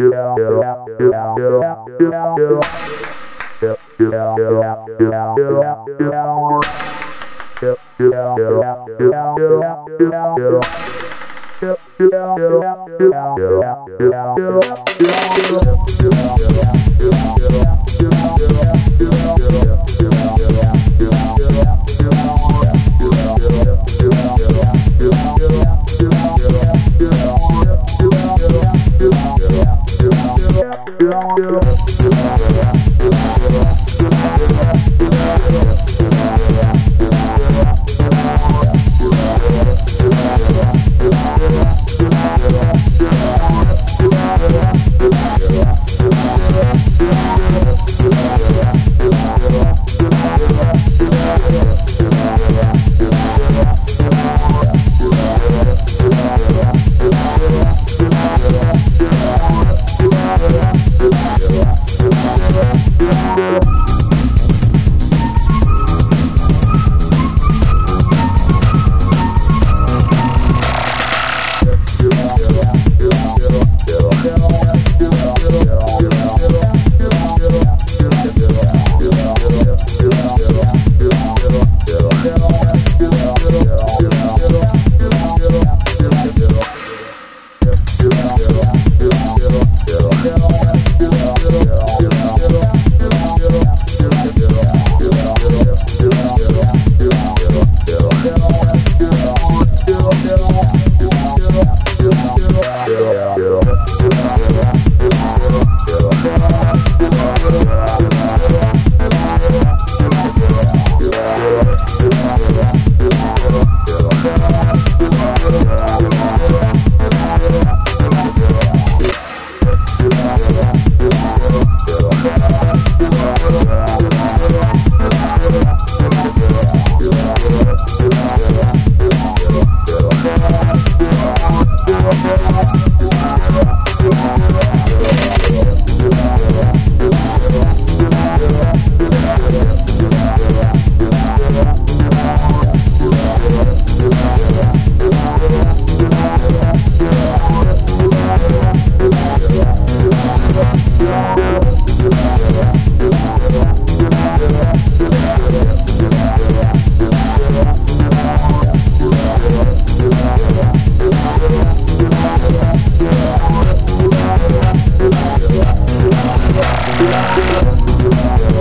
Yeah. Yeah. Música